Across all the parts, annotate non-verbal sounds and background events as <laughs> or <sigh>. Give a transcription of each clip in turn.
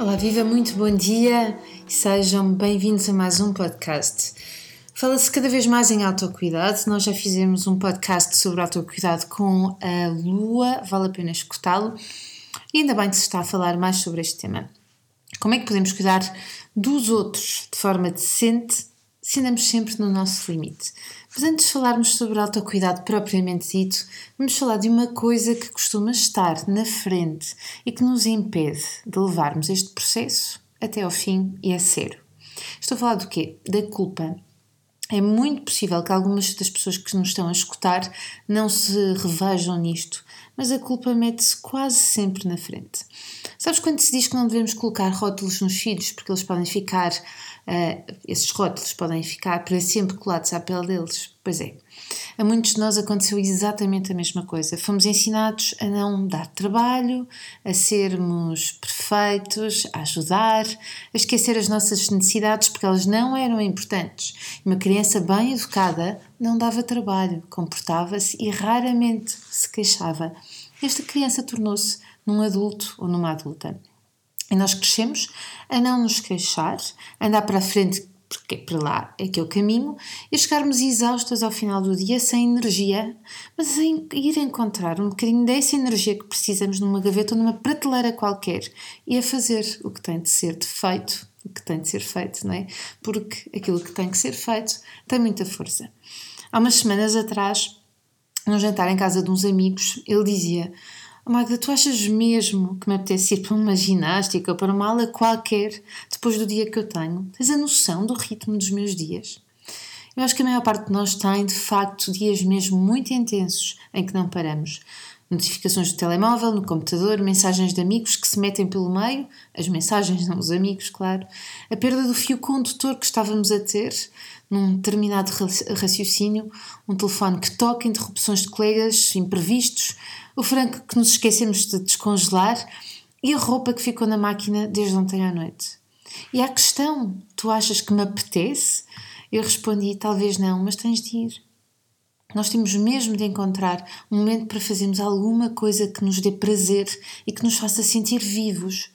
Olá, viva, muito bom dia e sejam bem-vindos a mais um podcast. Fala-se cada vez mais em autocuidado. Nós já fizemos um podcast sobre autocuidado com a Lua, vale a pena escutá-lo. E ainda bem que se está a falar mais sobre este tema. Como é que podemos cuidar dos outros de forma decente se andamos sempre no nosso limite? Mas antes de falarmos sobre autocuidado propriamente dito, vamos falar de uma coisa que costuma estar na frente e que nos impede de levarmos este processo até ao fim e a sério. Estou a falar do quê? Da culpa. É muito possível que algumas das pessoas que nos estão a escutar não se revejam nisto, mas a culpa mete-se quase sempre na frente. Sabes quando se diz que não devemos colocar rótulos nos filhos porque eles podem ficar, uh, esses rótulos podem ficar para sempre colados à pele deles? Pois é. A muitos de nós aconteceu exatamente a mesma coisa. Fomos ensinados a não dar trabalho, a sermos perfeitos, a ajudar, a esquecer as nossas necessidades porque elas não eram importantes. Uma criança bem educada não dava trabalho, comportava-se e raramente se queixava. Esta criança tornou-se num adulto ou numa adulta. E nós crescemos a não nos queixar, andar para a frente porque para lá é que é o caminho, e chegarmos exaustas ao final do dia sem energia, mas a ir encontrar um bocadinho dessa energia que precisamos numa gaveta ou numa prateleira qualquer e a fazer o que tem de ser feito, o que tem de ser feito, não é? Porque aquilo que tem que ser feito tem muita força. Há umas semanas atrás, num jantar em casa de uns amigos, ele dizia: Oh, Magda, tu achas mesmo que me apetece ir para uma ginástica ou para uma aula qualquer depois do dia que eu tenho? Tens a noção do ritmo dos meus dias? Eu acho que a maior parte de nós tem, de facto, dias mesmo muito intensos em que não paramos. Notificações do telemóvel, no computador, mensagens de amigos que se metem pelo meio, as mensagens, <laughs> não os amigos, claro, a perda do fio condutor que estávamos a ter num determinado raciocínio, um telefone que toca, interrupções de colegas, imprevistos, o frango que nos esquecemos de descongelar e a roupa que ficou na máquina desde ontem à noite. E a questão: tu achas que me apetece? Eu respondi: talvez não, mas tens de ir. Nós temos mesmo de encontrar um momento para fazermos alguma coisa que nos dê prazer e que nos faça sentir vivos.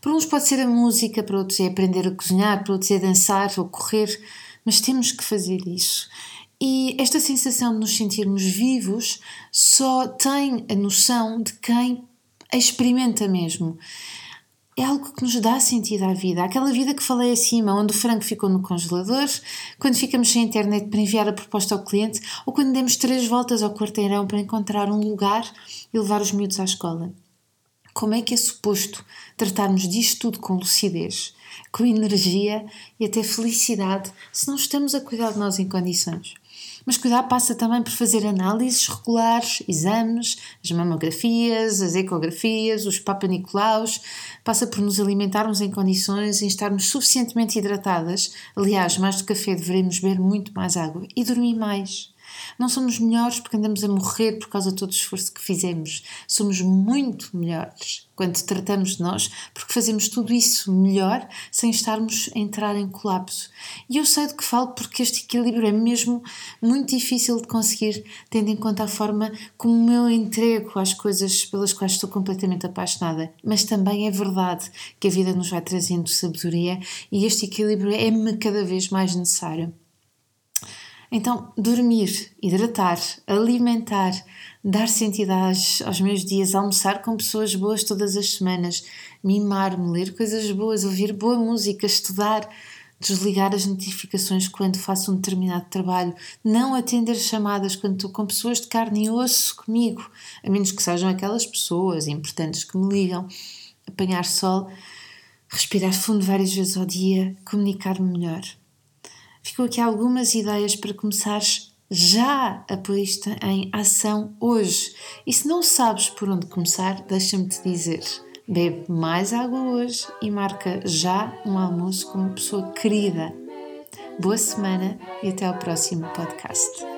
Para uns pode ser a música, para outros é aprender a cozinhar, para outros é dançar ou correr, mas temos que fazer isso. E esta sensação de nos sentirmos vivos só tem a noção de quem a experimenta mesmo. É algo que nos dá sentido à vida. Aquela vida que falei acima, onde o frango ficou no congelador, quando ficamos sem internet para enviar a proposta ao cliente, ou quando demos três voltas ao quarteirão para encontrar um lugar e levar os miúdos à escola. Como é que é suposto tratarmos disto tudo com lucidez, com energia e até felicidade se não estamos a cuidar de nós em condições? Mas cuidar passa também por fazer análises regulares, exames, as mamografias, as ecografias, os papanicolaus, passa por nos alimentarmos em condições, em estarmos suficientemente hidratadas. Aliás, mais do café devemos beber muito mais água e dormir mais. Não somos melhores porque andamos a morrer por causa de todo o esforço que fizemos. Somos muito melhores quando tratamos de nós porque fazemos tudo isso melhor sem estarmos a entrar em colapso. E eu sei do que falo porque este equilíbrio é mesmo muito difícil de conseguir, tendo em conta a forma como eu entrego às coisas pelas quais estou completamente apaixonada. Mas também é verdade que a vida nos vai trazendo sabedoria e este equilíbrio é-me cada vez mais necessário. Então, dormir, hidratar, alimentar, dar sentido aos, aos meus dias, almoçar com pessoas boas todas as semanas, mimar-me, ler coisas boas, ouvir boa música, estudar, desligar as notificações quando faço um determinado trabalho, não atender chamadas quando estou com pessoas de carne e osso comigo, a menos que sejam aquelas pessoas importantes que me ligam apanhar sol, respirar fundo várias vezes ao dia, comunicar-me melhor. Ficou aqui algumas ideias para começares já a pôr isto em ação hoje. E se não sabes por onde começar, deixa-me te dizer. Bebe mais água hoje e marca já um almoço com uma pessoa querida. Boa semana e até ao próximo podcast.